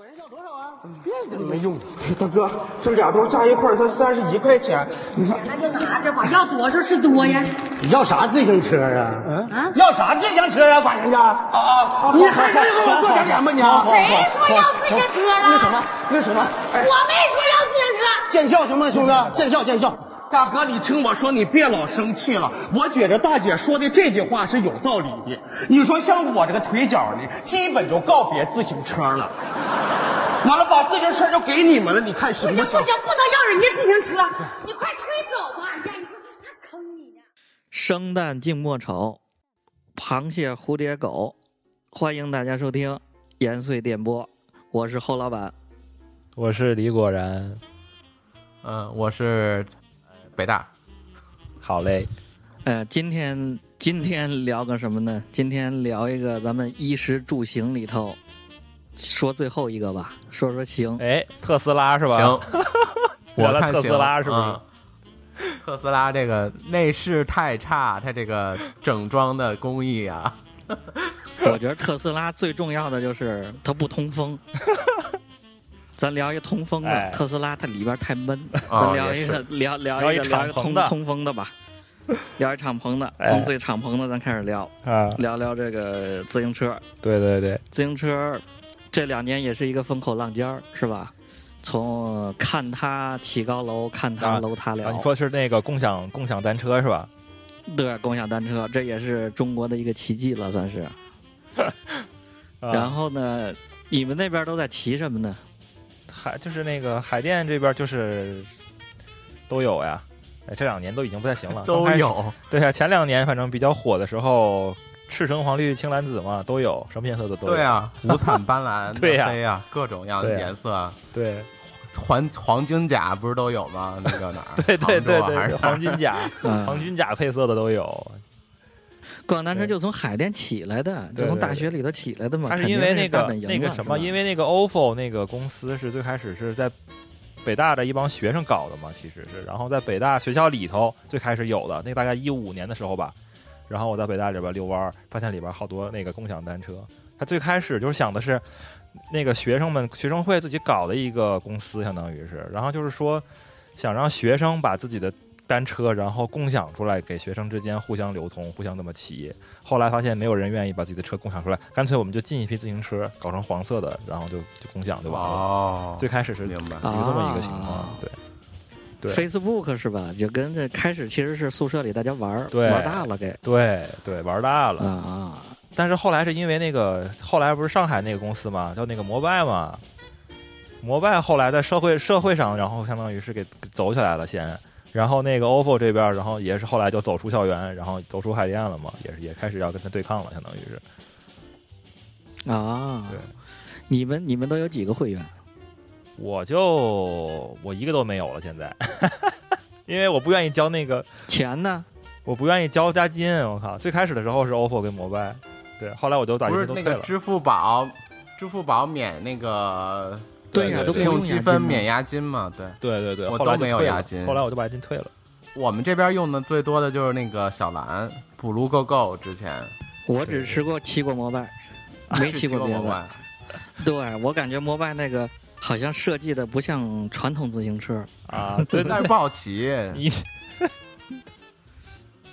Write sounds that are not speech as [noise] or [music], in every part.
管人要多少啊？别的没用的。大哥，这俩兜加一块才三十一块钱，你看那就拿着吧，要多少是多呀。你要啥自行车啊？嗯啊，要啥自行车啊，管人家？啊啊！你还能给我做点钱吗你？谁说要自行车了？那什么？那什么？哎我没说要自行车。见笑行吗，兄弟？见笑见笑。大哥，你听我说，你别老生气了。我觉着大姐说的这句话是有道理的。你说像我这个腿脚呢，基本就告别自行车了。完了，把自行车就给你们了，你看不行不行行不行，？不能要人家自行车，你快推走吧！哎呀，你说他坑你呢。生旦净末丑，螃蟹蝴蝶狗，欢迎大家收听延绥电波，我是侯老板。我是李果然，嗯，我是呃北大，好嘞，呃，今天今天聊个什么呢？今天聊一个咱们衣食住行里头，说最后一个吧，说说行。哎，特斯拉是吧？行，[laughs] 我看特斯拉是不是？嗯特斯拉这个内饰太差，它这个整装的工艺啊，[laughs] 我觉得特斯拉最重要的就是它不通风。咱聊一个通风的，哎特斯拉它里边太闷。哦咱聊一个聊聊一个聊一个通通风的吧，[laughs] 聊一敞篷的，哎从最敞篷的咱开始聊，啊，聊聊这个自行车。对对对，自行车这两年也是一个风口浪尖儿，是吧？从看它起高楼，看它啊楼塌了。啊，你说是那个共享共享单车是吧？对，共享单车，这也是中国的一个奇迹了，算是。啊 [laughs] 然后呢，你们那边都在骑什么呢？海就是那个海淀这边就是都有呀。哎，这两年都已经不太行了。[laughs] 都有。对啊，前两年反正比较火的时候，赤橙黄绿青蓝紫嘛，都有，什么颜色的都有。对啊，五彩斑斓 [laughs] 对呀黑呀，各种样的颜色，对黄黄金甲不是都有吗？那个哪儿？对对对对黄金甲、[laughs] 嗯黄金甲配色的都有。共享单车就从海淀起来的，就从大学里头起来的嘛。它是因为那个那个什么，因为那个 OFO 那个公司是最开始是在北大的一帮学生搞的嘛，其实是，然后在北大学校里头最开始有的，那大概一五年的时候吧，然后我在北大里边遛弯儿，发现里边好多那个共享单车，他最开始就是想的是那个学生们学生会自己搞的一个公司，相当于是，然后就是说想让学生把自己的单车，然后共享出来，给学生之间互相流通，互相那么骑。后来发现没有人愿意把自己的车共享出来，干脆我们就进一批自行车，搞成黄色的，然后就就共享就完了。哦，最开始是这么一个情况啊，对对 Facebook 是吧？就跟这开始其实是宿舍里大家玩儿对玩大了给对对，玩大啊了。啊。但是后来是因为那个，后来不是上海那个公司嘛，叫那个摩拜嘛，摩拜后来在社会社会上，然后相当于是给给走起来了先。然后那个 OFO 这边，然后也是后来就走出校园，然后走出海淀了嘛，也是也开始要跟他对抗了，相当于是。啊，对，你们你们都有几个会员？我就我一个都没有了，现在，[laughs] 因为我不愿意交那个，钱呢？我不愿意交押金。我靠，最开始的时候是 OFO 跟摩拜，对，后来我就把不这都退了。是那个支付宝，支付宝免那个对呀，对都不信用积分免押金嘛？对，对对对，我都没有押金后来我就把押金退了。我们这边用的最多的就是那个小蓝补撸 Go Go 之前我只吃过骑过摩拜，[laughs] 没骑过别的。摩拜对我感觉摩拜那个好像设计的不像传统自行车，啊，[laughs] 对但是不好骑。[laughs] 你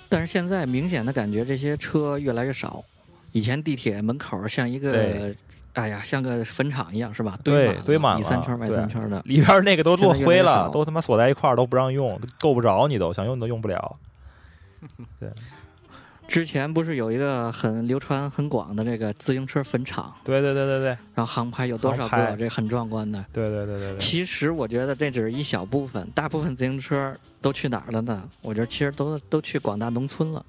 但是现在明显的感觉这些车越来越少。以前地铁门口像一个对，哎呀，像个坟场一样是吧？对满堆满了里三圈外三圈的。里边那个都 [laughs] 落灰了，都他妈锁在一块儿，都不让用，够不着你都，想用你都用不了。对 [laughs] 之前不是有一个很流传很广的这个自行车坟场，对对对对对然后航拍有多少个？这很壮观的。对对对对对，其实我觉得这只是一小部分，大部分自行车都去哪儿了呢？我觉得其实都都去广大农村了，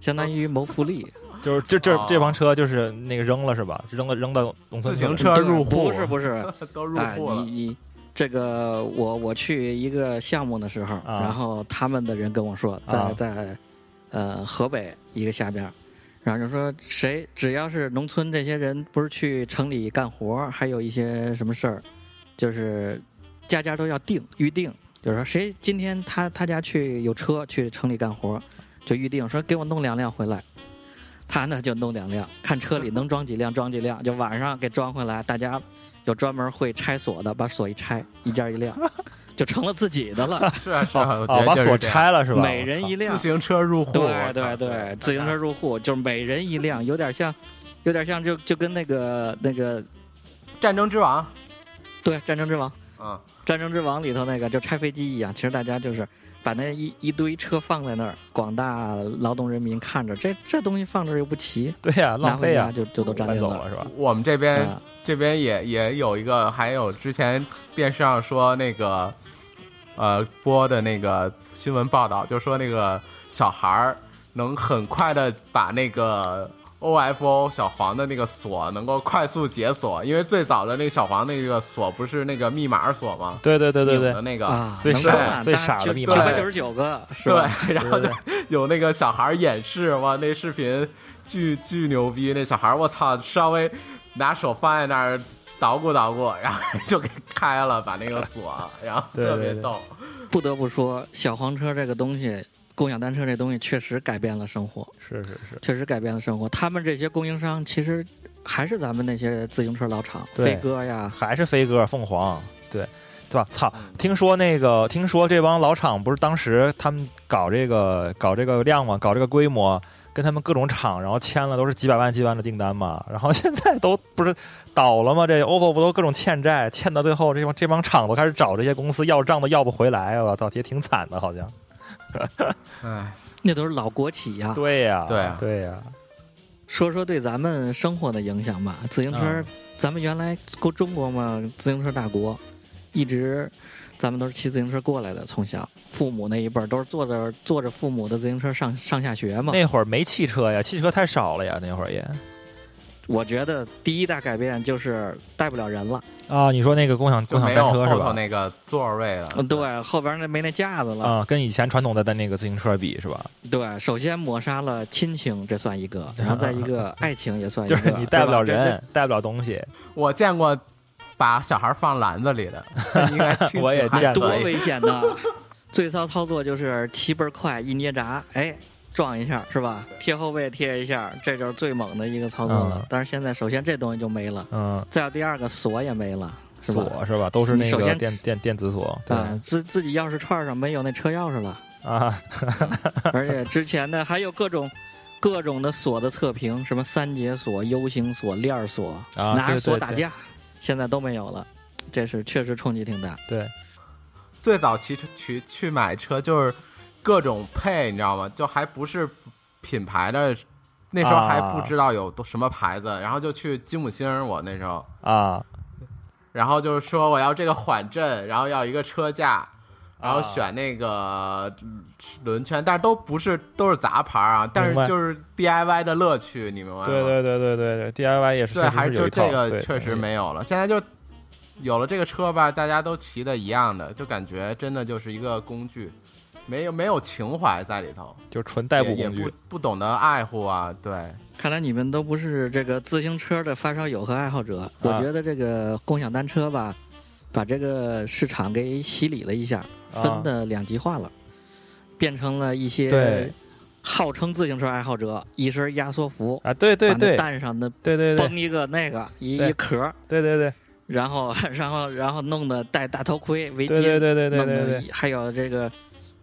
相当于谋福利。就是这这哦这帮车就是那个扔了是吧？扔了扔到农村自行车入户不是不是，[laughs] 都入哎，户了你。你这个我我去一个项目的时候，啊然后他们的人跟我说，在、啊在呃河北一个下边儿，然后就说谁只要是农村这些人不是去城里干活，还有一些什么事儿，就是家家都要定预定，就是说谁今天他他家去有车去城里干活，就预定说给我弄两辆回来。他呢就弄两辆，看车里能装几辆装几辆，就晚上给装回来。大家有专门会拆锁的，把锁一拆，一件一辆，就成了自己的了。是啊 [laughs] 是啊，我觉哦，把锁拆了是吧？每人一辆自，行车入户，对对对，自行车入户就是每人一辆，有点像，有点像就就跟那个那个战争之王，对《战争之王》嗯，《战争之王》里头那个就拆飞机一样，其实大家就是把那一一堆车放在那儿，广大劳动人民看着，这这东西放这儿又不齐，[laughs] 对呀，浪费呀家，就就都占走了是吧？我们这边啊这边也也有一个，还有之前电视上说那个，呃，播的那个新闻报道，就说那个小孩儿能很快的把那个 OFO 小黄的那个锁能够快速解锁，因为最早的那个小黄那个锁不是那个密码锁吗？对对对对对的，那个。啊，最傻能装满最傻的就密码九百九十九个是吧？对，然后就有那个小孩演示，哇，那视频巨巨牛逼，那小孩儿我操，稍微拿手放在那儿捣鼓捣鼓，然后就给开了，把那个锁，然后对对对特别逗。不得不说，小黄车这个东西，共享单车这东西确实改变了生活，是是是，确实改变了生活。他们这些供应商其实还是咱们那些自行车老厂，飞哥呀，还是飞哥、凤凰，对对吧？操！听说那个，听说这帮老厂不是当时他们搞这个搞这个量嘛，搞这个规模，跟他们各种厂，然后签了都是几百万、几百万的订单嘛，然后现在都不是倒了吗？这 OPPO 不都各种欠债，欠到最后，这帮这帮厂都开始找这些公司要账，都要不回来，我操，也挺惨的，好像。哎，那都是老国企呀。对呀，对啊对呀，说说对咱们生活的影响吧。自行车，嗯咱们原来国中国嘛，自行车大国，一直咱们都是骑自行车过来的，从小父母那一辈儿都是坐着坐着父母的自行车上上下学嘛。那会儿没汽车呀，汽车太少了呀，那会儿也我觉得第一大改变就是带不了人了，啊，你说那个共享共享单车是吧？那个座位了。嗯，对，后边那没那架子了。啊，跟以前传统的的那个自行车比是吧？对，首先抹杀了亲情，这算一个，[laughs] 然后再一个爱情也算一就个，是你带不了人，带不了东西，我见过把小孩放篮子里的，[laughs] 应该我也见过多危险呐！最骚操作就是骑倍儿快，一捏闸，哎，撞一下是吧？贴后背贴一下，这就是最猛的一个操作了。嗯但是现在首先这东西就没了，嗯，再有第二个锁也没了，是吧？锁是吧？都是那个首先电电电子锁，对啊，自自己钥匙串上没有那车钥匙了，啊，[laughs] 而且之前的还有各种。各种的锁的测评，什么三节锁、U 型锁、链锁，啊拿着对对对锁打架，现在都没有了，这是确实冲击挺大。对，最早骑车去去买车就是各种配，你知道吗？就还不是品牌的，那时候还啊不知道有都什么牌子，然后就去金姆星，我那时候，啊，然后就是说我要这个缓震，然后要一个车架，然后啊。选那个嗯轮圈，但是都不是都是杂牌啊，但是就是 DIY 的乐趣，你明白吗？对对对对对对，DIY 也是，对，还是就这个确实没有了。现在就有了这个车吧，大家都骑的一样的，就感觉真的就是一个工具，没有没有情怀在里头，就纯代步工具。不，不懂得爱护啊。对，看来你们都不是这个自行车的发烧友和爱好者。我觉得这个共享单车吧，把这个市场给洗礼了一下，啊。分的两极化了，变成了一些对。号称自行车爱好者，一身压缩服，啊，对对把那对。蛋上的对对对。绷一个那个一一壳，对对对。然后 [laughs] 然后然后弄的戴大头盔、围巾，对对对对对还有这个，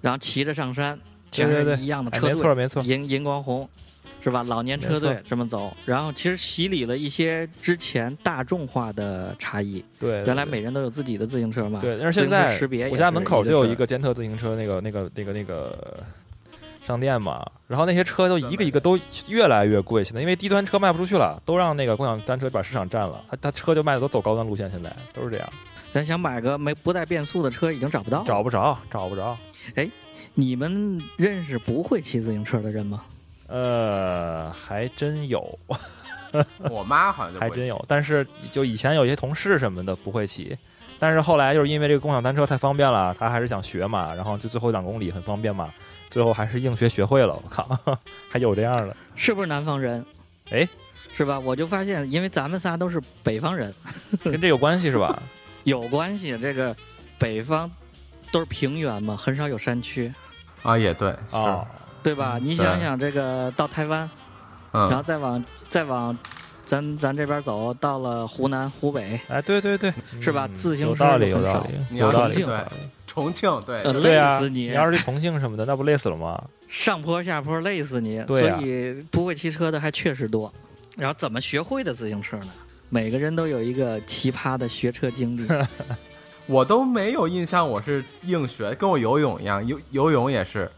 然后骑着上山，全对对对是一样的哎车队，没错没错，荧荧光红，是吧？老年车队这么走，然后其实洗礼了一些之前大众化的差异。对，原来每人都有自己的自行车嘛，对，但是现在识别我家是门口就有一个监测自行车那个那个那个那个商店嘛，然后那些车都一个一个都越来越贵，现在因为低端车卖不出去了，都让那个共享单车把市场占了，他他车就卖的都走高端路线，现在都是这样，咱想买个没不带变速的车已经找不到了。找不着找不着，你们认识不会骑自行车的人吗？呃，还真有，[laughs] 我妈好像就还真有，但是就以前有些同事什么的不会骑。但是后来就是因为这个共享单车太方便了，他还是想学嘛，然后就最后两公里很方便嘛，最后还是硬学学会了。我靠，[laughs] 还有这样的，是不是南方人？哎，是吧？我就发现，因为咱们仨都是北方人，跟这有关系是吧？[laughs] 有关系。这个北方都是平原嘛，很少有山区，啊，也对，是、哦，对吧？嗯你想想，这个到台湾，然后嗯，再往再往咱咱这边走，到了湖南、湖北，哎，对对对，是吧嗯自行车很少有道理，你要有道理。重庆对重庆对呃，累死你！要是去重庆什么的，那不累死了吗？上坡下坡累死你，对啊所以不会骑车的还确实多。然后怎么学会的自行车呢？每个人都有一个奇葩的学车经历。[laughs] 我都没有印象我是硬学，跟我游泳一样，游游泳也是，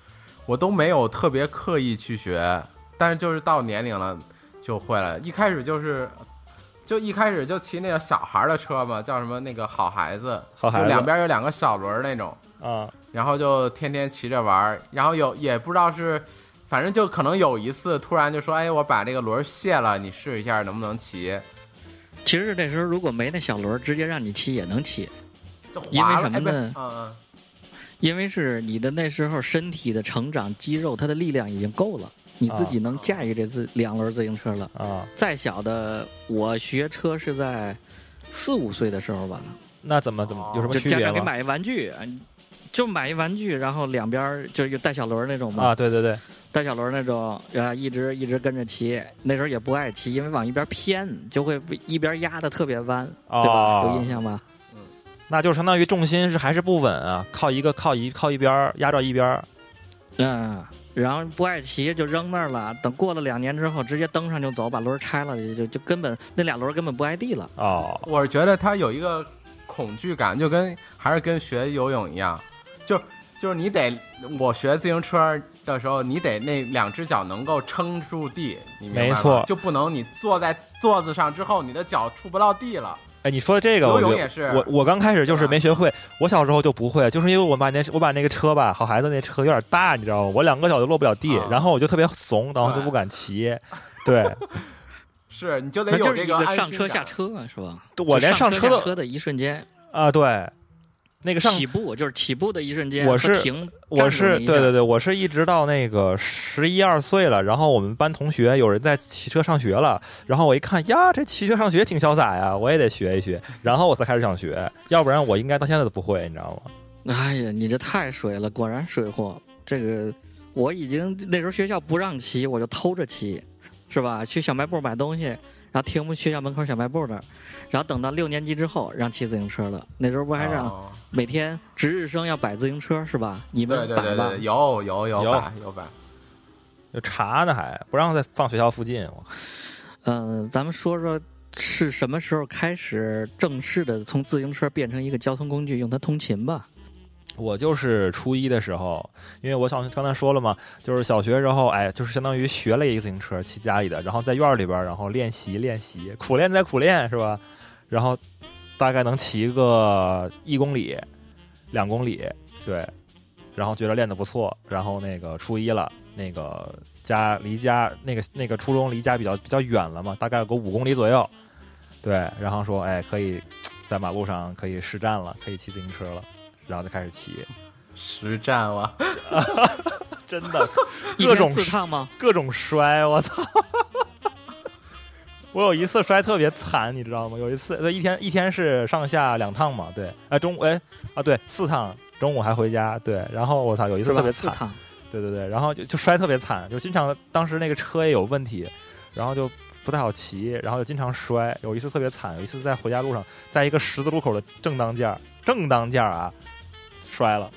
我都没有特别刻意去学，但是就是到年龄了就会了。一开始就是，就一开始就骑那个小孩儿的车嘛，叫什么那个好孩子，[laughs] 好孩子。就两边有两个小轮儿那种，啊，然后就天天骑着玩儿，然后有也不知道是，反正就可能有一次突然就说，哎，我把这个轮儿卸了，你试一下能不能骑，其实那时候如果没那小轮儿，直接让你骑也能骑，就。因为什么呢嗯嗯。因为是你的那时候身体的成长，肌肉它的力量已经够了，你自己能驾驭这自两轮自行车了。啊，再小的，我学车是在四五岁的时候吧，那怎么怎么有什么就区别吗？家长给买一玩具，就买一玩具，然后两边儿就有带小轮那种嘛，啊，对对对，带小轮那种，啊，一直一直跟着骑。那时候也不爱骑，因为往一边偏，就会被一边压的特别弯，对吧？哦有印象吧？那就相当于重心是还是不稳啊，靠一个靠一靠一边儿压着一边儿嗯，然后不爱骑就扔那儿了。等过了两年之后，直接蹬上就走，把轮儿拆了，就就就根本那俩轮儿根本不挨地了。哦，我是觉得他有一个恐惧感，就跟还是跟学游泳一样，就就是你得我学自行车的时候，你得那两只脚能够撑住地，你明白吗？没错就不能你坐在座子上之后，你的脚触不到地了。哎，你说的这个，游我就泳也是我我刚开始就是没学会，我小时候就不会，就是因为我把那我把那个车吧，好孩子那车有点大，你知道吗？我两个脚就落不了地，啊然后我就特别怂，然后就不敢骑。[laughs] 对，是，你就得有这个安上车下车是吧？我连上车的一瞬间，啊，对，那个上起步就是起步的一瞬间，我是停，我是对对对，我是一直到那个十一二岁了，然后我们班同学有人在骑车上学了，然后我一看呀，这骑车上学挺潇洒呀，我也得学一学，然后我才开始想学，要不然我应该到现在都不会，你知道吗？[laughs] 哎呀，你这太水了，果然水货。这个我已经那时候学校不让骑，我就偷着骑，是吧？去小卖部买东西，然后停我们学校门口小卖部那儿，然后等到六年级之后让骑自行车了。那时候不还让哦每天值日生要摆自行车是吧？你们摆吧对对对，有有有有摆有摆，就查呢还不让再放学校附近，我嗯、咱们说说是什么时候开始正式的从自行车变成一个交通工具，用它通勤吧？我就是初一的时候，因为我小刚才说了嘛，就是小学时候，哎，就是相当于学了一个自行车，骑家里的，然后在院里边，然后练习练习，苦练再苦练是吧？然后大概能骑个一公里、两公里，对，然后觉得练得不错，然后那个初一了，那个家离家那个那个初中离家比较比较远了嘛，大概有个五公里左右，对，然后说，哎，可以在马路上可以实战了，可以骑自行车了。然后就开始骑，实战哇，[laughs] 真的 [laughs] 各种四趟吗？各种摔，我操！我有一次摔特别惨，你知道吗？有一次，呃，一天一天是上下两趟嘛，对，哎，中午哎啊对，四趟，中午还回家，对，然后我操，有一次特别惨，对对对，然后就就摔特别惨，就经常当时那个车也有问题，然后就不太好骑，然后就经常摔。有一次特别惨，有一次在回家路上，在一个十字路口的正当间儿，正当间儿啊，摔了，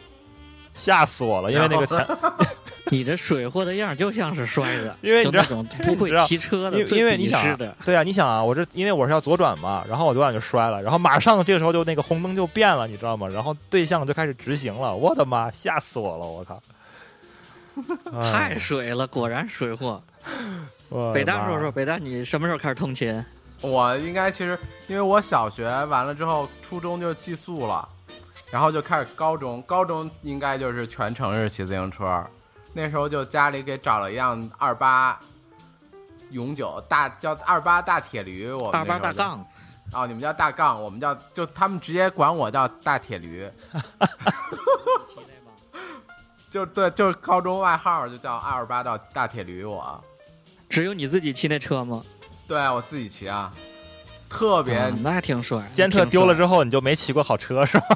吓死我了，因为那个前 [laughs] 你这水货的样就像是摔的，[laughs] 因为你知道就那种 [laughs] 不会骑车的，因为因为你想对啊，你想啊，我这因为我是要左转嘛，然后我左转就摔了，然后马上这个时候就那个红灯就变了，你知道吗？然后对象就开始直行了，我的妈，吓死我了，我靠！太哎水了，果然水货。北大说说，北大你什么时候开始通勤？我应该其实因为我小学完了之后，初中就寄宿了，然后就开始高中，高中应该就是全程是骑自行车。那时候就家里给找了一辆二八永久大叫二八大铁驴，我们二八大杠，哦，你们叫大杠，我们叫就他们直接管我叫大铁驴，[laughs] 就对，就是高中外号就叫二八到大铁驴我。只有你自己骑那车吗？对我自己骑啊，特别、啊那还挺帅。监测丢了之后，你就没骑过好车是吧？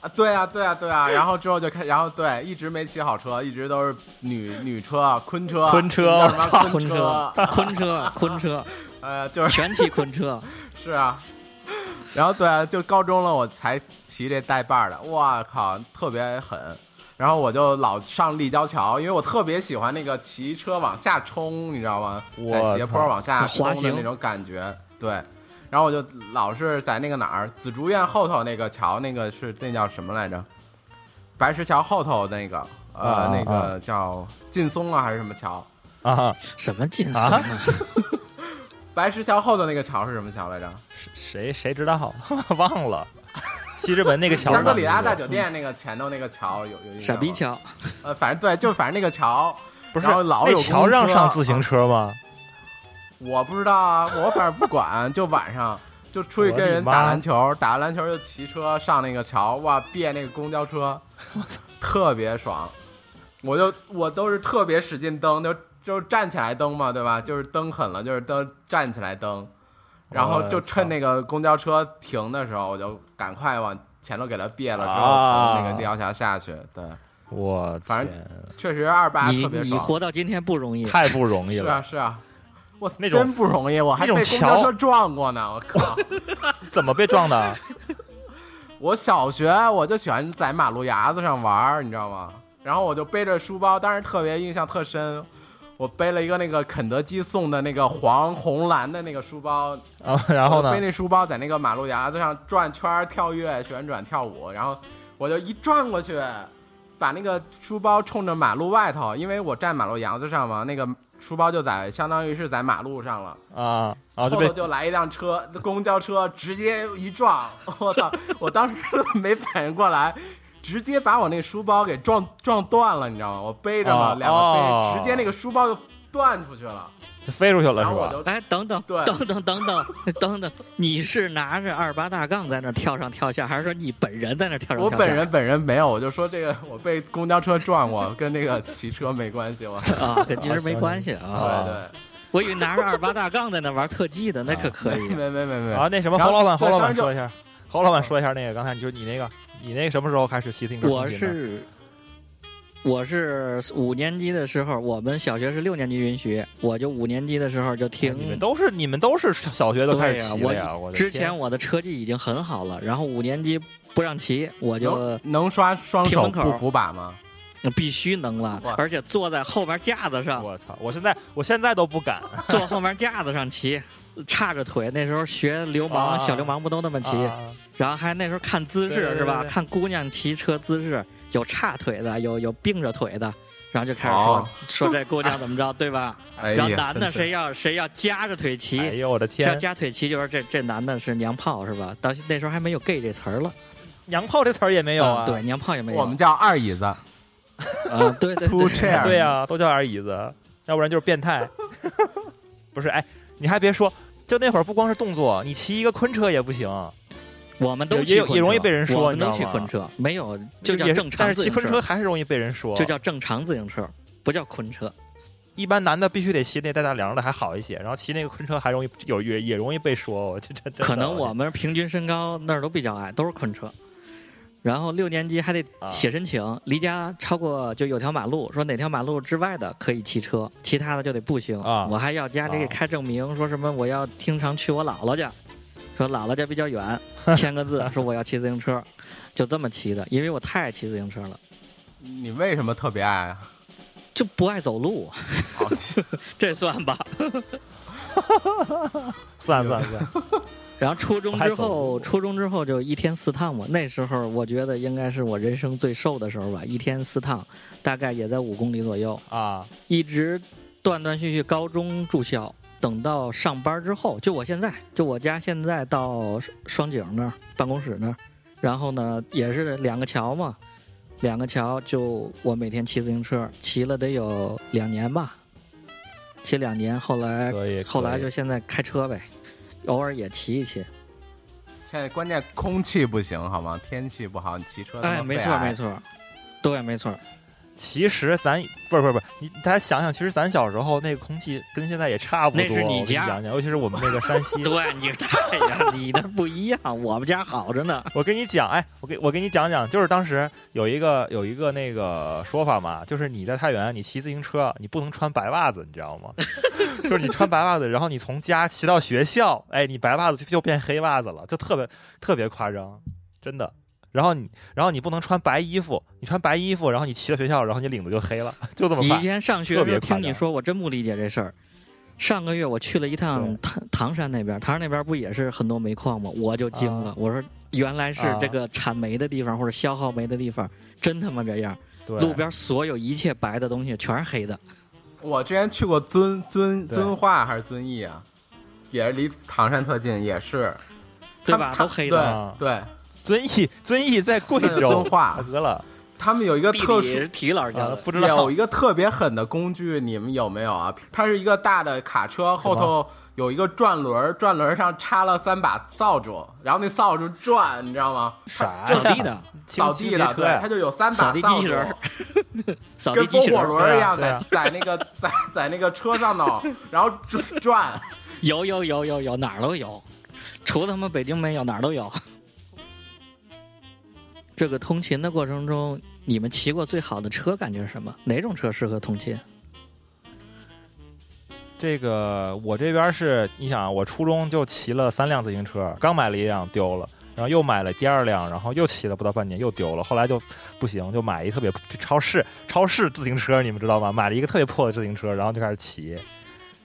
啊，对啊，对啊，对啊，然后之后就开，然后对，一直没骑好车，一直都是女女车啊、昆车、昆车叫什么我操昆昆车，昆车，昆车，[laughs] 呃，就是全骑昆车。[laughs] 是啊，然后对啊，就高中了我才骑这带把儿的，哇靠，特别狠。然后我就老上立交桥，因为我特别喜欢那个骑车往下冲，你知道吗？我在斜坡往下滑的那种感觉，对。然后我就老是在那个哪儿紫竹院后头那个桥，那个是那叫什么来着？白石桥后头那个，呃，啊那啊个叫劲松啊还是什么桥？啊，什么劲松啊啊？[laughs] 白石桥后头那个桥是什么桥来着？谁谁知道？[laughs] 忘了。西直门那个桥香格里拉大酒店那个前头那个桥有有印象吗傻逼桥，呃，反正对，就反正那个桥，不是老有那桥让上自行车吗？我不知道啊，我反正不管，就晚上就出去跟人打篮球，打完篮球就骑车上那个桥，哇，别那个公交车，我 [laughs] 操特别爽。我就我都是特别使劲蹬，就就站起来蹬嘛，对吧？就是蹬狠了，就是蹬站起来蹬，然后就趁那个公交车停的时候，我就赶快往前头给它别了，之后啊从那个立交桥下去。对，我反正确实二八你你特别爽。活到今天不容易。太不容易了 [laughs] 是啊，是啊，我那种真不容易，我还被公交车撞过呢，我靠！[laughs] 怎么被撞的？[laughs] 我小学我就喜欢在马路牙子上玩，你知道吗？然后我就背着书包，当时特别印象特深。我背了一个那个肯德基送的那个黄红蓝的那个书包，啊，然后呢背？那书包在那个马路牙子上转圈、跳跃、旋转、跳舞，然后我就一转过去，把那个书包冲着马路外头，因为我站马路牙子上嘛，那个书包就在相当于是在马路上了。啊，然后后就来一辆车，公交车直接一撞，我操！我当时 [laughs] 没反应过来，直接把我那书包给撞撞断了，你知道吗？我背着嘛，哦两个背，哦直接那个书包就断出去了，就飞出去了是吧？哎，等等，对等等，等等，等等，你是拿着二八大杠在那跳上跳下，还是说你本人在那跳上跳下？我本人本人没有，我就说这个我被公交车撞过，跟那个骑车没关系，我。啊，跟其实没关系啊。[laughs] 啊对对，我以为拿着二八大杠在那玩特技的，那可可以。没没没没啊，那什么，侯老板，侯老板说一下，侯老板说一下那个，刚才就是你那个，你那个什么时候开始骑自行车我？是我是五年级的时候，我们小学是六年级允许，我就五年级的时候就听。哎你们都是你们都是小学都开始骑之前我的车技已经很好了，然后五年级不让骑，我就能能刷双手不扶把吗？必须能了，而且坐在后边架子上，我操！我现在我现在都不敢 [laughs] 坐后面架子上骑，叉着腿。那时候学流氓、啊小流氓不都那么骑？啊然后还那时候看姿势是吧？看姑娘骑车姿势，有叉腿的，有有并着腿的，然后就开始说、哦说这姑娘怎么着，对吧？哎，然后男的谁要谁要夹着腿骑，哎呦我的天要！夹腿骑，就是这这男的是娘炮是吧？到那时候还没有 gay 这词儿了，娘炮这词儿也没有啊？嗯对，娘炮也没有。我们叫二椅子啊，对对对对呀、都叫二椅子，要不然就是变态。[laughs] 不是，哎，你还别说，就那会儿不光是动作，你骑一个昆车也不行，我们都也也也容易被人说我们都骑昆车，没有就叫正常但是骑昆车，还是容易被人说，就叫正常自行车，不叫昆车。一般男的必须得骑那带大梁的还好一些，然后骑那个昆车还容易有也也容易被说，我这这这可能我们平均身高那儿都比较矮，都是昆车。然后六年级还得啊写申请，离家超过就有条马路，说哪条马路之外的可以骑车，其他的就得步行。啊我还要家里给啊开证明，说什么我要经常去我姥姥家，说姥姥家比较远，[laughs] 签个字说我要骑自行车，就这么骑的，因为我太爱骑自行车了，你为什么特别爱啊？就不爱走路，[laughs] 哦这算吧。[laughs] 算算算，然后初中之后，初中之后就一天四趟嘛。那时候我觉得应该是我人生最瘦的时候吧，一天四趟，大概也在五公里左右，啊，一直断断续续。高中住校，等到上班之后，就我现在，就我家现在到双井那儿办公室那儿，然后呢也是两个桥嘛，两个桥就我每天骑自行车，骑了得有两年吧，骑两年，后来，后来就现在开车呗，偶尔也骑一骑。现在关键空气不行好吗？天气不好，你骑车哎，没错没错，对，没错。其实咱不是不是不是，你大家想想，其实咱小时候那个空气跟现在也差不多。那是你家讲讲，尤其是我们那个山西。[laughs] 对，你太呀，你那不一样，我们家好着呢。我跟你讲，哎，我给我给你讲讲，就是当时有一个有一个那个说法嘛，就是你在太原，你骑自行车，你不能穿白袜子，你知道吗？[laughs] 就是你穿白袜子，然后你从家骑到学校，哎，你白袜子就变黑袜子了，就特别特别夸张，真的。然后你，然后你不能穿白衣服，你穿白衣服，然后你骑到学校，然后你领子就黑了，[laughs] 就这么你。以前上学听你说，我真不理解这事儿。上个月我去了一趟唐唐山那边，唐山那边不也是很多煤矿吗？我就惊了，啊我说原来是啊这个产煤的地方或者消耗煤的地方，真他妈这样。对路边所有一切白的东西全是黑的。我之前去过遵遵遵化还是遵义啊，也是离唐山特近，也是，对吧都黑的对，遵义，遵义在贵州，遵化。大哥了，他们有一个特殊理是体育老师教的，，啊不知道。有一个特别狠的工具，你们有没有啊？它是一个大的卡车，后头有一个转轮，转轮上插了三把扫帚，然后那扫帚转，你知道吗？啥扫地的，[laughs] 扫地的，对，它就有三把扫地机器人。帚，[laughs] 扫地跟风火机器人。儿轮一样，在在那个在在那个车上头，[laughs] 然后转。转。有有有有有哪儿都有，除了他妈北京没有，哪儿都有。这个通勤的过程中，你们骑过最好的车感觉是什么？哪种车适合通勤？这个我这边是，你想啊，我初中就骑了三辆自行车，刚买了一辆丢了，然后又买了第二辆，然后又骑了不到半年又丢了，后来就不行，就买一特别去超市超市自行车，你们知道吗？买了一个特别破的自行车，然后就开始骑，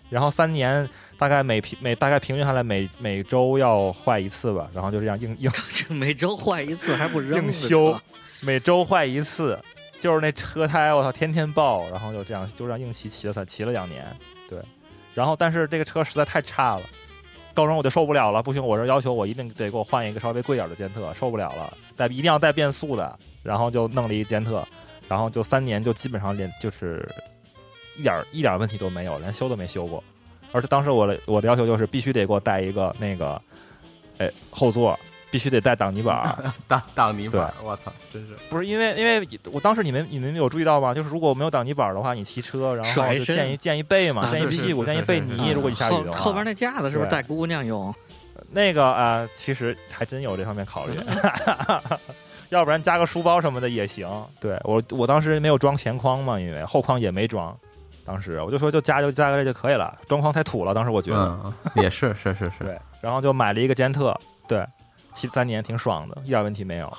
然后三年大概每平每大概平均下来每每周要坏一次吧，然后就这样硬硬 [laughs] 这每周坏一次还不扔硬修，每周坏一次，就是那车胎我操天天爆，然后就这样就这样硬骑骑了才骑了两年，对，然后但是这个车实在太差了，高中我就受不了了，不行，我这要求我一定得给我换一个稍微贵点的监特，受不了了，带一定要带变速的，然后就弄了一监特，然后就三年就基本上连就是一点一点问题都没有，连修都没修过，而且当时我的我的要求就是必须得给我带一个那个，哎后座必须得带挡泥板儿。[laughs] 挡挡泥板，我操，真是不是因为，因为我当时你们你们有注意到吗？就是如果没有挡泥板的话，你骑车然后就甩身溅一溅一背嘛，啊溅一屁股，是是溅一背泥。如果你下雨后的话，后边那架子是不是带姑娘用？那个啊、其实还真有这方面考虑，[laughs] 要不然加个书包什么的也行。对我我当时没有装前框嘛，因为后框也没装。当时我就说就加就加个这就可以了，装框太土了。当时我觉得，嗯，也是是是是，[laughs] 对，然后就买了一个监特，对，骑三年挺爽的，一点问题没有。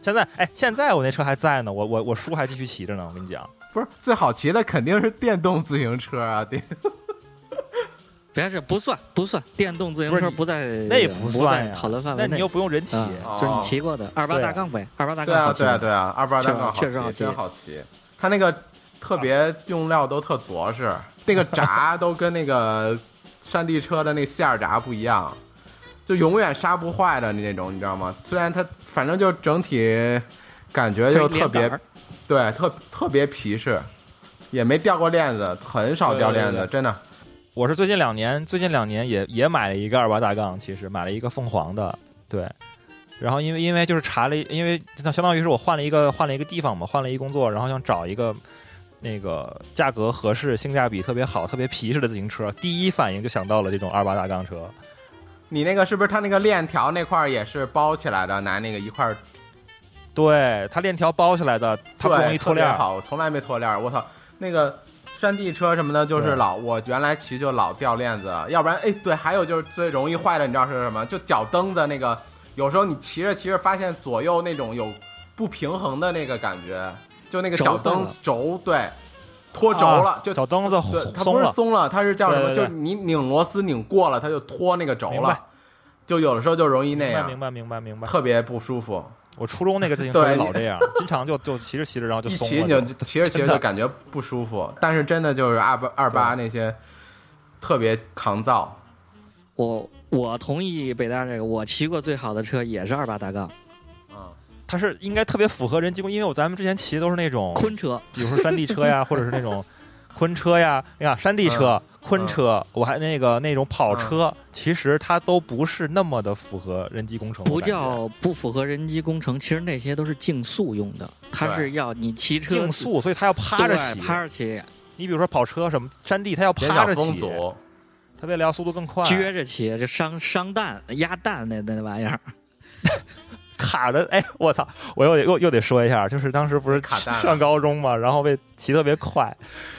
现在哎，现在我那车还在呢，我我我叔还继续骑着呢。我跟你讲，不是最好骑的肯定是电动自行车啊，对 [laughs] 别是不算不算，电动自行车不在那也不算呀讨论范围内。那你又不用人骑，就是你骑过的二八大杠呗，二八大对啊杠好骑吗对啊对啊，二八大杠，确实好骑真好骑。它那个特别用料都特着实，[laughs] 那个闸都跟那个山地车的那线儿闸不一样，就永远刹不坏的那种，你知道吗？虽然它反正就整体感觉就特别对，特特别皮实，也没掉过链子，很少掉链子，对对对真的。我是最近两年，最近两年也也买了一个二八大杠，其实买了一个凤凰的，对。然后因为因为就是查了，因为相相当于是我换了一个换了一个地方嘛，换了一工作，然后想找一个那个价格合适、性价比特别好、特别皮实的自行车，第一反应就想到了这种二八大杠车。你那个是不是它那个链条那块儿也是包起来的？拿那个一块儿对，它链条包起来的，它不容易脱链儿。好，我从来没脱链儿。我操，那个山地车什么的，就是老我原来骑就老掉链子，要不然哎对，还有就是最容易坏的，你知道是什么？就脚蹬子那个，有时候你骑着骑着发现左右那种有不平衡的那个感觉，就那个脚蹬轴对脱轴了，啊就脚蹬子对，它，不是松了，它是叫什么？对对对。就你拧螺丝拧过了，它就脱那个轴了，就有的时候就容易那样，明白明白明白。特别不舒服。我初中那个自行车也老这样，[laughs] 经常就就骑着骑着然后就松一骑你就。骑着骑着就感觉不舒服，但是真的就是二八二八那些特别抗造，我我同意北大这个，我骑过最好的车也是二八大杠。嗯，它是应该特别符合人机工，因为我咱们之前骑的都是那种昆车，比如说山地车呀，[laughs] 或者是那种昆车呀，哎呀，山地车、昆车，我还那个那种跑嗯车，其实它都不是那么的符合人机工程。不叫不符合人机工程，其实那些都是竞速用的，它是要你骑车竞速，所以它要趴着骑。趴着骑，你比如说跑车什么山地，它要趴着骑。它为了要速度更快，撅着骑，就伤伤蛋压蛋那那玩意儿。[laughs] 卡的，哎，我操！我又得又又得说一下，就是当时不是上高中嘛，然后被骑特别快，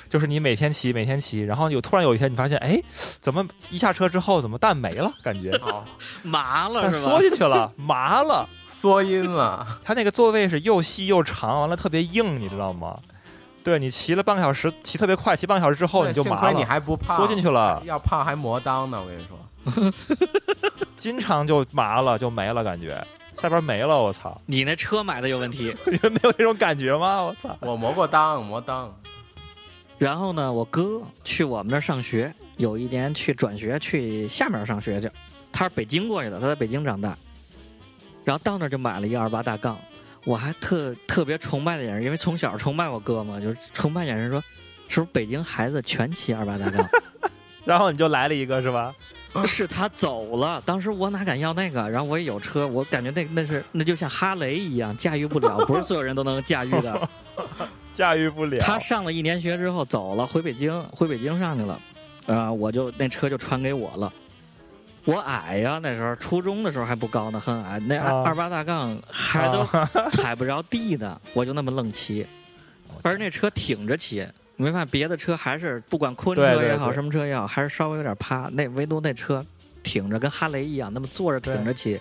就是你每天骑，每天骑，然后有突然有一天你发现，哎，怎么一下车之后怎么蛋没了？感觉哦，麻了是吧缩？进去了，麻了。缩阴了，它那个座位是又细又长，完了特别硬，你知道吗？对你骑了半个小时，骑特别快，骑半个小时之后你就麻了你了，还不胖，缩进去了，要胖还磨裆呢。我跟你说，[laughs] [laughs] 经常就麻了，就没了，感觉下边没了，我操！你那车买的有问题。你们没有那种感觉吗？我操！我磨过裆，磨裆。然后呢，我哥去我们那儿上学，有一年去转学去下面上学去，他是北京过去的，他在北京长大，然后到那儿就买了一二八大杠，我还特特别崇拜的眼神，因为从小崇拜我哥嘛，就是崇拜眼神说，是不是北京孩子全骑二八大杠？[laughs] 然后你就来了一个是吧？是他走了，当时我哪敢要那个？然后我也有车，我感觉那那是那就像哈雷一样，驾驭不了，不是所有人都能驾驭的。[laughs] 驾驭不了。他上了一年学之后走了，回北京，回北京上去了，啊、我就那车就传给我了。我矮呀，那时候初中的时候还不高呢，很矮，那啊二八大杠还都踩不着地的，我就那么愣骑，[laughs] 而那车挺着骑。你没发现别的车还是不管昆车也好，对对对什么车也好，还是稍微有点趴。那唯独那车挺着，跟哈雷一样，那么坐着挺着骑。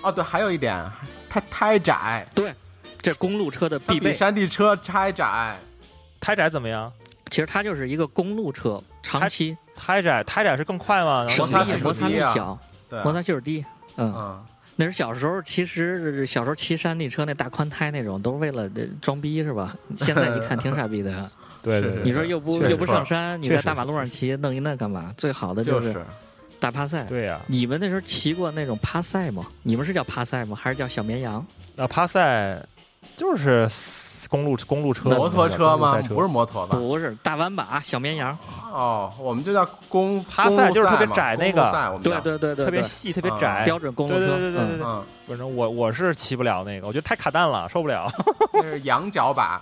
哦，对，还有一点，它胎窄，对这公路车的它比必备。山地车胎窄。胎窄怎么样？其实它就是一个公路车，长期胎窄胎窄是更快吗？省摩擦摩擦力小，对，摩擦系数低。嗯，嗯，那是小时候，其实小时候骑山地车那大宽胎那种，都是为了呃装逼是吧？现在一看挺傻逼的。对对对，你说又不又不上山，你在大马路上骑，弄一那干嘛？最好的就是是大趴赛。对呀。你们那时候骑过那种趴赛吗？你们是叫趴赛吗？还是叫小绵羊？那趴赛就是公路公路车、摩托车吗？不是摩托吧？不是，大弯把小绵羊。哦，我们就叫公趴赛就是特别窄那个对对对对，对特别细、特别啊窄。标准公路车。对对对对对嗯对，嗯，反正我我是骑不了那个，我觉得太卡蛋了，受不了。那是羊角把，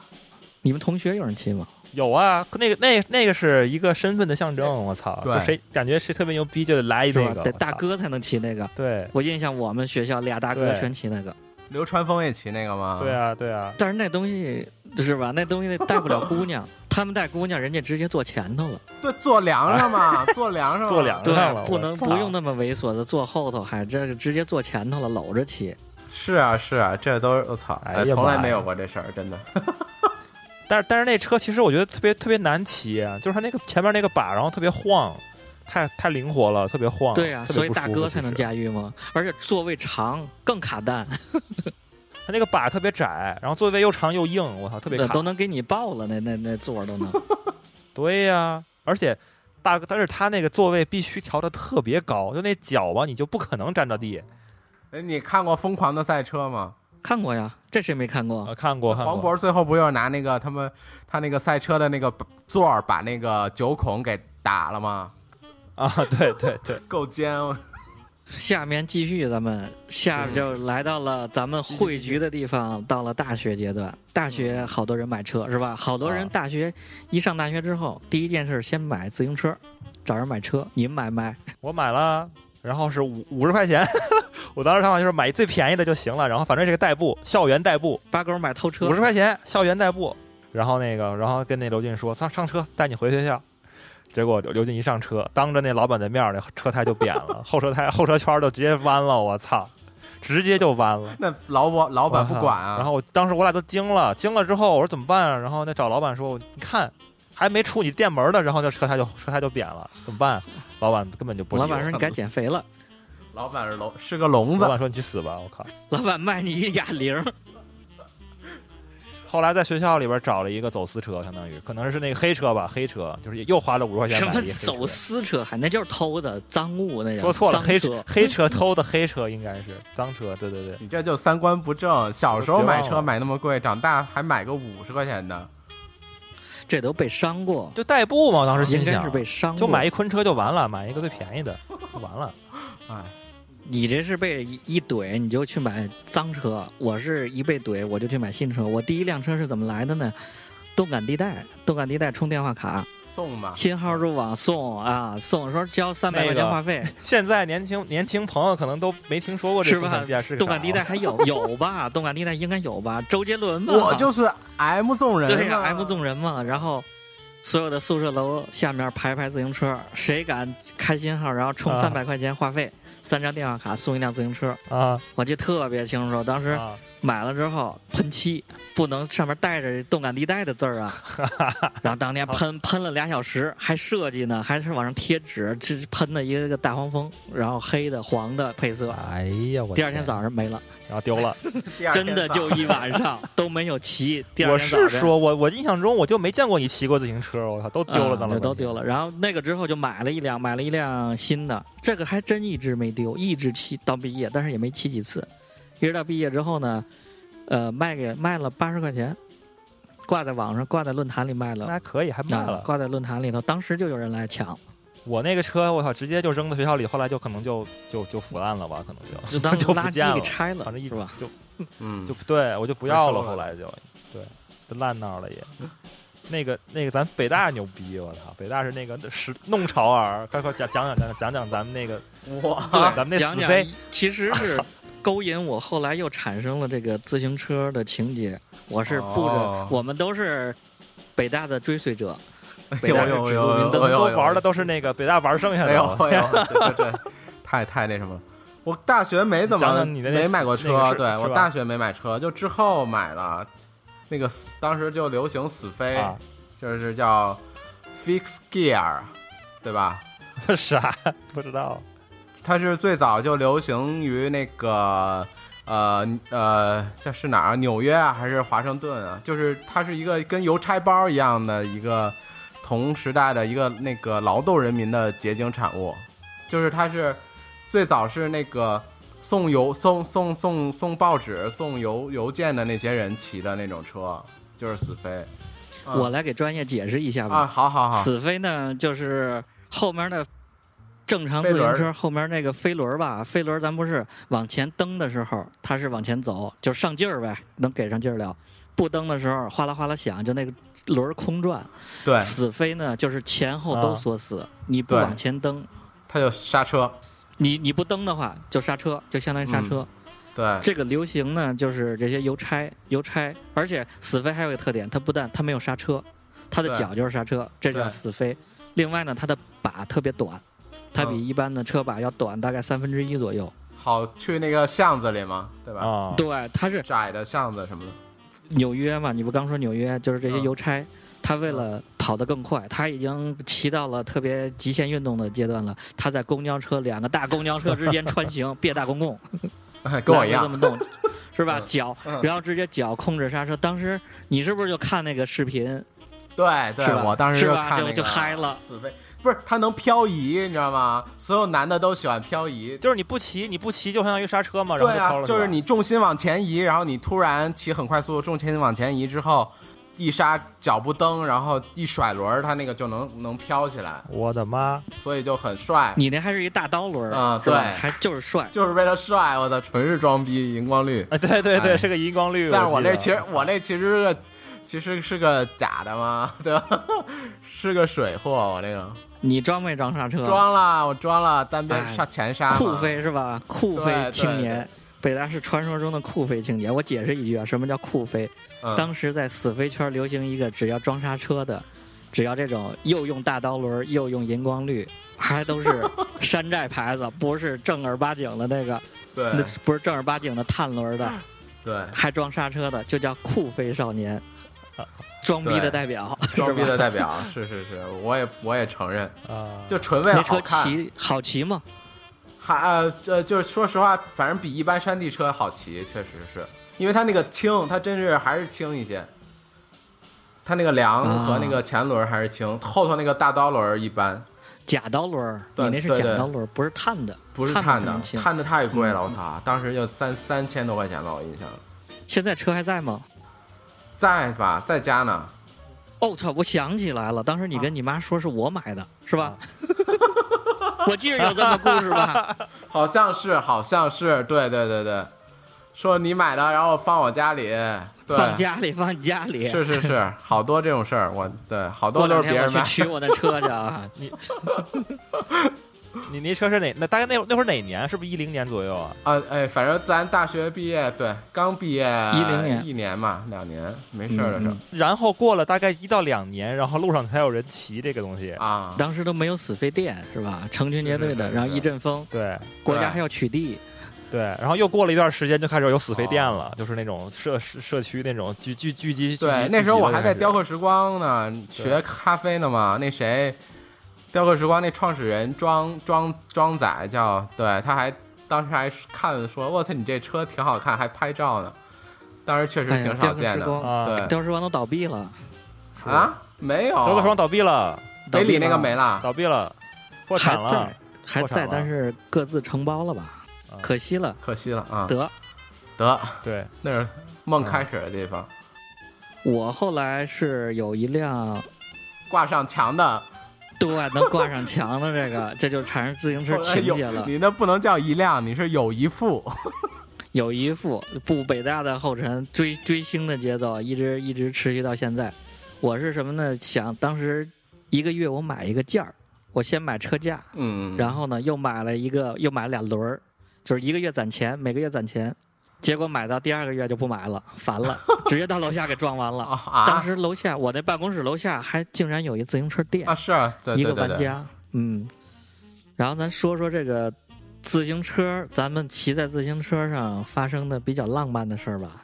你们同学有人骑吗？有啊，那个那那个是一个身份的象征，我操！就谁感觉谁特别牛逼，就得来一个。得大哥才能骑那个。对我印象我们学校俩大哥全骑那个。流川枫也骑那个吗？对，啊对啊，但是那东西是吧？那东西带不了姑娘，[laughs] 他们带姑娘，人家直接坐前头了，对，坐梁上嘛，[laughs] 坐梁上，坐梁上了，不能不用那么猥琐的坐后头，还这个直接坐前头了，搂着骑。是啊是啊，这都是我操，从来没有过这事儿，真的。但是但是那车其实我觉得特别特别难骑，啊就是它那个前面那个把，然后特别晃，太太灵活了，特别晃。对呀、所以大哥才能。驾驭嘛。而且座位长更卡蛋，[laughs] 它那个把特别窄，然后座位又长又硬，我操，特别卡。都能给你抱了，那那那座儿都能。[laughs] 对呀、而且大哥，但是他那个座位必须调的特别高，就那脚吧，你就不可能沾着地。哎，你看过《疯狂的赛车》吗？看过呀，这谁没看过？呃，看过看黄。渤最后不就是拿那个他们他那个赛车的那个座儿把那个九孔给打了吗？啊，对对对，[laughs] 够尖，下面继续，咱们下面就来到了咱们汇聚的地方，到了大学阶段。大学好多人买车是吧？好多人啊大学一上大学之后，第一件事先买自行车，找人买车。你们买没？[laughs] 我买了，然后是五五十块钱。[laughs] 我当时想法就是买最便宜的就行了，然后反正这个代步，校园代步，八哥买偷车五十块钱，校园代步。然后那个，然后跟那刘进说：“上上车，带你回学校。”结果刘进一上车，当着那老板的面儿，那车胎就扁了，后车胎后车圈就直接弯了，我操，直接就弯了。那老板老板不管啊。然后我当时我俩都惊了，惊了之后我说怎么办啊？然后那找老板说，你看还没出你店门呢，然后这车胎就车胎就扁了，怎么办？老板根本就不。老板说你该减肥了，老板是聋是个聋子老，板说你去死吧，我靠！老板卖你一哑铃。后来在学校里边找了一个走私车，相当于可能是那个黑车吧，黑车就是又花了五十块钱什么买了一个黑车走私车，还那就是偷的赃物那种。说错了，黑车。黑车偷的黑车应该是脏车，对对对。你这就三观不正。小时候买车买那么贵，长大还买个五十块钱的，这都被伤过，就代步嘛，我当时心想是，被伤过。就买一昆车就完了，买一个最便宜的 [laughs] 就完了。哎，你这是被一怼，你就去买脏车；我是一被怼，我就去买新车。我第一辆车是怎么来的呢？动感地带，动感地带充电话卡，送嘛，新号入网送啊，送说交三百块钱话费，[laughs] 现在年轻年轻朋友可能都没听说过这是吧动感地带是？个动感地带还有 [laughs] 有吧？动感地带应该有吧？周杰伦嘛，我就是 M 纵人对呀、嘛 m 纵人嘛。然后所有的宿舍楼下面排排自行车，谁敢开新号，然后充啊三百块钱话费，三张电话卡送一辆自行车，啊我记得特别清楚。当时啊！买了之后喷漆，不能上面带着动感地带的字儿啊。[laughs] 然后当天喷喷了俩小时，还设计呢，还是往上贴纸，这喷的一个个大黄蜂，然后黑的、黄的配色。哎呀，我第二天早上没了，然后丢了。[laughs] 真的就一晚上 [laughs] 都没有骑。第二我天早晨是说，我我印象中我就没见过你骑过自行车，我操，都丢了，啊当了、对都丢了。。然后那个之后就买了一辆，买了一辆新的，这个还真一直没丢，一直骑到毕业，但是也没骑几次。一直到毕业之后呢，呃，卖给卖了八十块钱，挂在网上，挂在论坛里卖了。那还可以，还卖了。啊挂在论坛里头，当时就有人来抢，我那个车，我操，直接就扔到学校里，后来就可能就就就腐烂了吧，可能就就当 [laughs] 就垃圾给拆了反正一，是吧？就嗯，就对我就不要了，了后来就对，就烂那儿了也。那个那个，咱北大牛逼，我操！北大是那个是弄潮儿，快快讲讲讲讲讲讲咱们那个，哇，对，咱们那讲讲死飞，其实是 [laughs] 勾引我，后来又产生了这个自行车的情节。我是步着，哦我们都是北大的追随者，[laughs] 北有大是指有有有路明灯有都玩的都是那个北大玩剩下的。哎呦，[laughs] 对对对，太太那什么了。我大学没怎么讲讲你的那没买过车，那个是对我大学没买车，就之后买了。那个死当时就流行死飞，啊，就是叫 Fix Gear，对吧？[laughs] 啥不知道？它是最早就流行于那个呃呃，这是哪儿啊？纽约啊，还是华盛顿啊？就是它是一个跟邮差包一样的一个同时代的一个那个劳动人民的结晶产物，就是它是最早是那个送邮送送送送报纸、送邮邮件的那些人骑的那种车，就是死飞。嗯我来给专业解释一下吧啊，好好好，死飞呢，就是后面的正常自行车后面那个飞轮儿吧，飞轮儿咱不是往前蹬的时候，它是往前走，就上劲儿呗，能给上劲儿了。不蹬的时候，哗啦哗啦响，就那个轮儿空转。对，死飞呢，就是前后都啊锁死，你不往前蹬，它就刹车。你你不蹬的话，就刹车，就相当于刹车。对，这个流行呢，就是这些邮差，邮差，而且死飞还有一个特点，它不但它没有刹车，它的脚就是刹车，这叫死飞。另外呢，它的把特别短，它比嗯一般的车把要短大概三分之一左右。好去那个巷子里吗，对吧？啊，对，它是窄的巷子什么的。纽约嘛，你不刚说纽约就是这些嗯邮差，他为了跑得更快，他已经骑到了特别极限运动的阶段了。他在公交车两个大公交车之间穿行，[laughs] 别大公共，跟我一样这，么弄，[laughs] 是吧？嗯脚，嗯然后直接脚控制刹车。当时你是不是就看那个视频？对对是，我当时就看那个就就嗨了死飞不是它能漂移，你知道吗？所有男的都喜欢漂移。就是你不骑，你不骑就相当于刹车嘛，然后对啊，就飘了，就是你重心往前移，然后你突然骑很快速度，重心往前移之后，一刹脚不蹬，然后一甩轮儿，它那个就能能飘起来，我的妈！所以就很帅。你那还是一大刀轮儿啊对还就是帅。就是为了帅，我操，纯是装逼，荧光绿。[laughs] 啊，对对对，哎是个荧光绿。但是我那其实我那其实是个其实是个假的嘛，[laughs] 对吧？是个水货，我那个你装没装刹车？装了，我装了单边哎刹前刹嘛，酷飞是吧？酷飞青年，北大是传说中的酷飞青年。我解释一句啊，什么叫酷飞？嗯当时在死飞圈流行一个，只要装刹车的，只要这种又用大刀轮又用荧光绿，还都是山寨牌子，不是正儿八经的那个，那对不是正儿八经的碳轮的，对，还装刹车的，就叫酷飞少年，装逼的代表，[laughs] 装逼的代表，是是是，我也我也承认，啊，就纯为了好看，骑好骑吗？还呃这就是说实话，反正比一般山地车好骑，确实是。因为它那个轻，它真是还是轻一些。它那个梁和那个前轮还是轻，后头那个大刀轮一般，假刀轮儿，对你那是假刀轮儿，不是碳的，不是碳碳的碳的太贵了，嗯。我操！当时就三三千多块钱吧，我印象。现在车还在吗？在吧，在家呢。哦操！我想起来了，当时你跟你妈说是我买的，是吧？[laughs] 我记得有这么故事吧？[laughs] 好像是，好像是，对对对对，说你买的，然后放我家里，对，放家里，放你家里。是是是，[laughs] 好多这种事儿，我对好多都是别人买。去取我的车去啊！你那车是哪？那大概那那会儿哪年？是不是一零年左右啊？啊，哎，反正咱大学毕业，对，刚毕业一零年一年嘛，两年没事儿的时候、嗯然后过了大概一到两年，然后路上才有人骑这个东西。啊，当时都没有死飞电是吧？成群结队的，是是是然后一阵风，对对国家还要取缔。对，然后又过了一段时间，就开始有死飞电了，就是那种社社社区那种聚聚聚集。对，那时候我还在雕。刻时光呢，学咖啡呢嘛。那谁，雕刻时光那创始人庄庄庄仔叫，对，他还当时还看说，我操，你这车挺好看，还拍照呢。当时确实挺少见的，雕刻时光啊对雕时光都倒闭了，啊，没有，雕刻时光倒闭了，北里那个没了，倒闭了，破还产了在。还在，破产了但是各自承包了吧？啊可惜了，可惜了啊。得得，对，那是梦开始的地方，我后来是有一辆挂上墙的，对能挂上墙的这个，这就产生自行车情节了。你那不能叫一辆，你是有一副。[laughs] 有一副步北大的后尘追追星的节奏，一直一直持续到现在。我是什么呢？想当时一个月我买一个件儿，我先买车架，嗯，然后呢又买了一个又买了俩轮儿，就是一个月攒钱，每个月攒钱。结果买到第二个月就不买了，[laughs] 烦了，直接到楼下给撞完了。[laughs] 啊当时楼下我那办公室楼下还竟然有一自行车店，啊是啊，对一个对对对，玩家，嗯。然后咱说说这个自行车，咱们骑在自行车上发生的比较浪漫的事儿吧。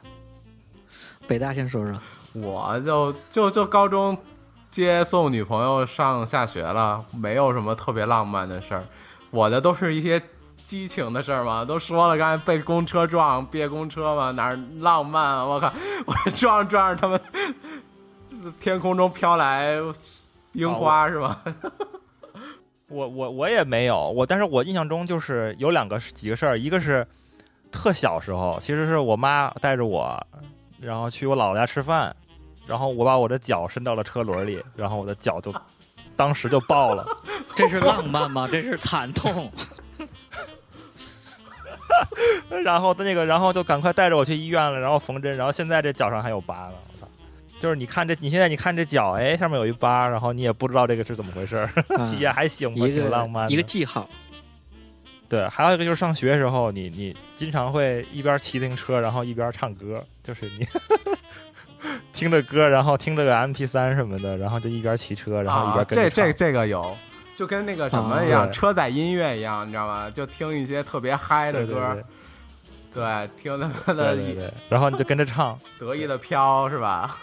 北大先说说，我就就就高中接送女朋友上下学了，没有什么特别浪漫的事儿，我的都是一些激情的事儿吗。都说了，刚才被公车撞，别公车嘛，哪儿浪漫啊？我靠，[laughs] 我撞着撞着他们，天空中飘来樱花是吧？我 [laughs] 我我也没有，我但是我印象中就是有两个几个事儿，一个是特小时候，其实是我妈带着我，然后去我姥姥家吃饭，然后我把我的脚伸到了车轮里，然后我的脚就当时就爆了，[laughs] 这是浪漫吗？这是惨痛。[laughs] 然后他那个然后就赶快带着我去医院了，然后缝针，然后现在这脚上还有疤呢，我操！就是你看这，你现在你看这脚，哎，上面有一疤，然后你也不知道这个是怎么回事儿，啊 [laughs] 也还行吧，挺浪漫的。一个记号，对，还有一个就是上学时候，你你经常会一边骑自行车，然后一边唱歌，就是你 [laughs] 听着歌，然后听着个 M P 三什么的，然后就一边骑车，然后一啊边，跟着这这。这个有。就跟那个什么啊一样，对车载音乐一样，你知道吗？就听一些特别嗨的对对歌，对对，听他妈对的然后你就跟着唱。得意的飘是吧？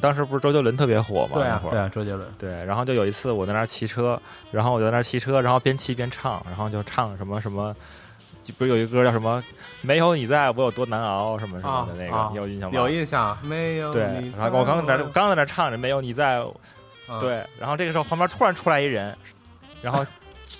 当时不是周杰伦特别火嘛？对啊那，会儿对啊，周杰伦。对，然后就有一次我在那儿骑车，然后我就在那儿骑车，然后边骑边唱，然后就唱什么什么，不是有一歌叫什么“没有你在我有多难熬”什么什么的那个，有印象吗？有印象没有？对你，然后我刚在那儿刚在那儿唱着“没有你在”，嗯对，然后这个时候旁边突然出来一人，然后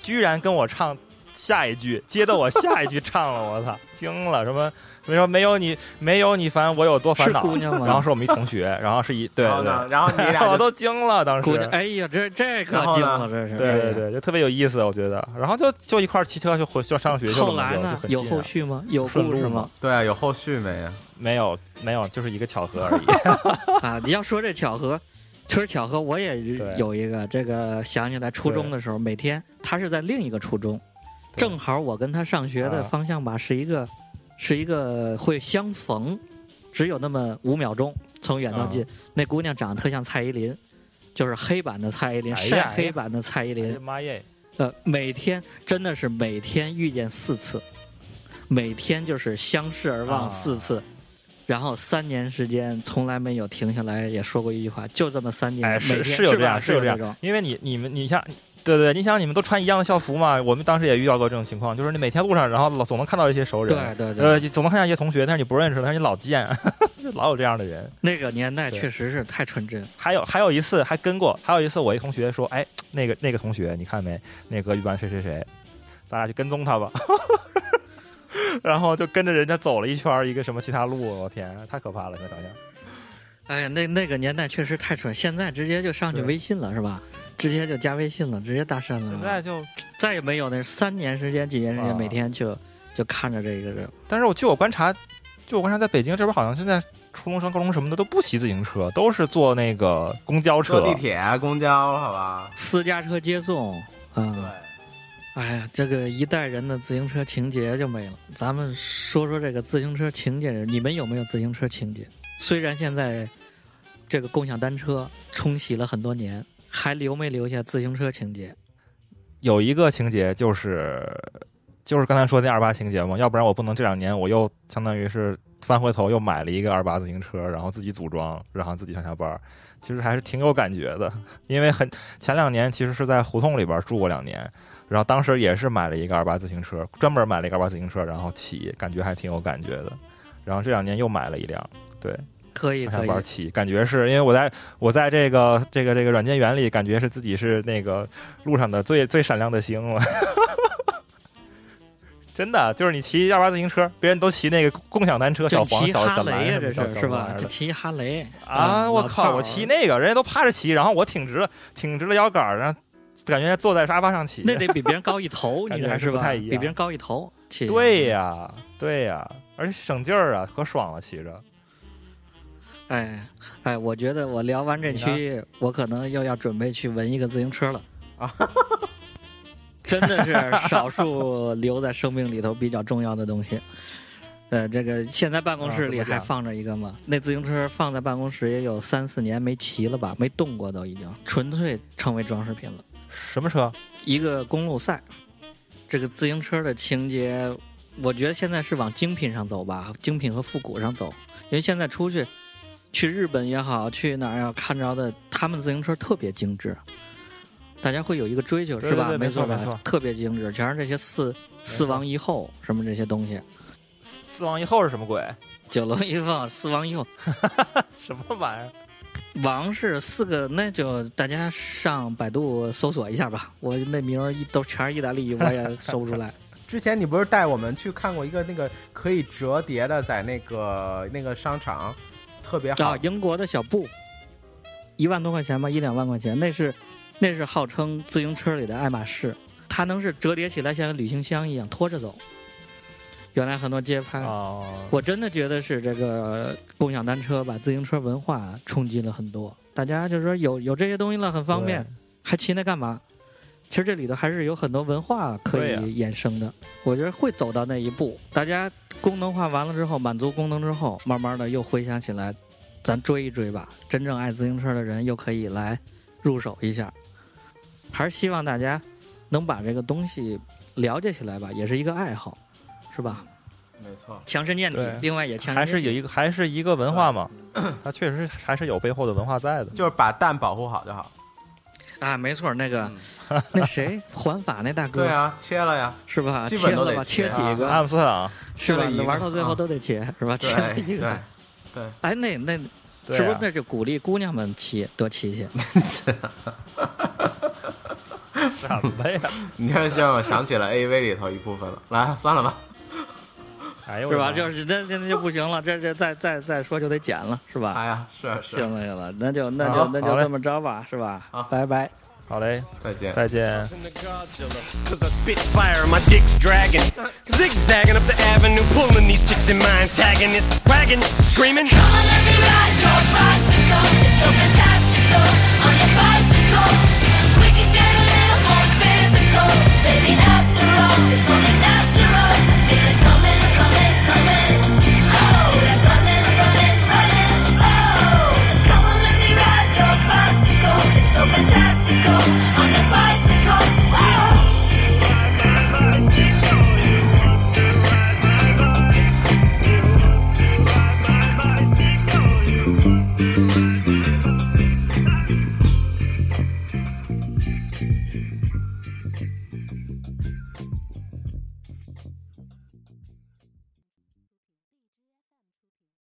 居然跟我唱下一句，接到我下一句唱了，我操，[laughs] 惊了！什么？什么说没有你，没有你烦我有多烦是恼？姑娘吗？然后是我们一同学，[laughs] 然后是一对对然后呢，然后你俩 [laughs] 我都惊了，当时。哎呀，这这可惊了，这是。对对对，就特别有意思，我觉得。然后就就一块儿骑车就回就上学去了。后来呢有后续吗？有顺路故事吗？对啊，有后续没呀？没有没有，就是一个巧合而已。啊，你要说这巧合，其实巧合我也有一个，这个想起来初中的时候，每天他是在另一个初中，正好我跟他上学的啊方向吧是一个，是一个会相逢，只有那么五秒钟，从远到近。啊那姑娘长得特像蔡依林，就是黑版的蔡依林，哎晒黑版的蔡依林。妈耶！呃，每天真的是每天遇见四次，每天就是相视而望啊四次，然后三年时间从来没有停下来，也说过一句话，就这么三年，哎，是是有这样，是有这样，因为你你们你像。对对，你想你们都穿一样的校服嘛？我们当时也遇到过这种情况，就是你每天路上，然后老总能看到一些熟人，对对对，呃，总能看到一些同学，但是你不认识，但是你老见，老有这样的人。那个年代确实是太纯真。还有还有一次还跟过，还有一次我一同学说，哎，那个那个同学你看没？那个一班谁谁谁，咱俩去跟踪他吧。然后就跟着人家走了一圈儿一个什么其他路，我天，太可怕了，那长相。哎呀，那那个年代确实太蠢，现在直接就上去微信了，是吧？直接就加微信了，直接搭讪了。现在就，再也没有那三年时间、几年时间，啊每天就就看着这个人。但是我据我观察，据我观察，在北京这边好像现在初中生、高中什么的都不骑自行车，都是坐那个公交车坐。地铁、公交，好吧？私家车接送，嗯，对，哎呀，这个一代人的自行车情节就没了。咱们说说这个自行车情节，你们有没有自行车情节？虽然现在这个共享单车冲洗了很多年，还留没留下自行车情节？有一个情节就是，就是刚才说的那二八情节嘛，要不然我不能这两年我又相当于是翻回头又买了一个二八自行车，然后自己组装，然后自己上下班，其实还是挺有感觉的。因为很前两年其实是在胡同里边住过两年，然后当时也是买了一个二八自行车，专门买了一个二八自行车，然后骑，感觉还挺有感觉的。然后这两年又买了一辆，对，可以可以，玩骑，感觉是因为我在我在这个这个这个软件园里，感觉是自己是那个路上的最最闪亮的星了。[laughs] 真的，就是你骑二八自行车，别人都骑那个共享单车，小黄、小小哈雷呀，这是是吧？小蓝的这骑哈雷啊！嗯我靠，我骑那个，人家都趴着骑，然后我挺直了，挺直了腰杆儿，然后感觉坐在沙发上骑。那得比别人高一头，[laughs] 你觉还是？不太一样比别人高一头，骑对呀，对呀，而且省劲儿啊，可爽了，骑着。哎哎，我觉得我聊完这期，我可能又要准备去纹一个自行车了啊！[laughs] 真的是少数留在生命里头比较重要的东西。呃，这个现在办公室里还放着一个嘛？那自行车放在办公室也有三四年没骑了吧？没动过都已经，纯粹成为装饰品了。什么车？一个公路赛，这个自行车的情节，我觉得现在是往精品上走吧，精品和复古上走。因为现在出去，去日本也好，去哪儿要看着的，他们自行车特别精致，大家会有一个追求，对是吧？没错没错特别精致，全是这些四四王一后什么这些东西，四王一后是什么鬼？九龙一凤，四王一后，[laughs] 什么玩意儿？王是四个，那就大家上百度搜索一下吧。我那名儿一都全是意大利语，我也搜不出来。[laughs] 之前你不是带我们去看过一个那个可以折叠的，在那个那个商场，特别好啊，。英国的小布，一万多块钱吧，一两万块钱，那是那是号称自行车里的爱马仕，它能是折叠起来像个旅行箱一样拖着走。原来很多街拍，哦，我真的觉得是这个共享单车把自行车文化冲击了很多。大家就是说有有这些东西了，很方便，还骑那干嘛？其实这里头还是有很多文化可以衍生的。我觉得会走到那一步，大家功能化完了之后，满足功能之后，慢慢的又回想起来，咱追一追吧。真正爱自行车的人又可以来入手一下。还是希望大家能把这个东西了解起来吧，也是一个爱好，是吧？没错，强身健体，另外也强身还健体是有一个还是一个文化嘛，[clears throat] 它确实还是有背后的文化在的。就是把蛋保护好就好。啊，没错，那个、[laughs] 那谁环法那大哥，对啊，切了呀，是吧？基本都切了吧，得切切几个，阿姆斯特朗，是吧？切了一个玩到最后啊都得切，是吧？对切了一对个。对，哎，那那是不是那就鼓励姑娘们骑多骑些？[laughs] 什么呀？[laughs] 你这让我想起了 AV 里头一部分了。来，算了吧。哎呦，是吧？就是那那那就不行了，这这再再再说就得剪了，是吧？哎呀，是是，行了行了，那就那就那就这么着吧，是吧好？拜拜。好嘞，再见。再见。in the Godzilla. Cause I spit fire and my dick's dragging. Zigzagging up the avenue, pulling these chicks in my antagonist. Wagging, screaming. Come on, let me ride your bicycle. It's so fantastical on your bicycle. We can get a little more physical, baby. fantastical on the bike.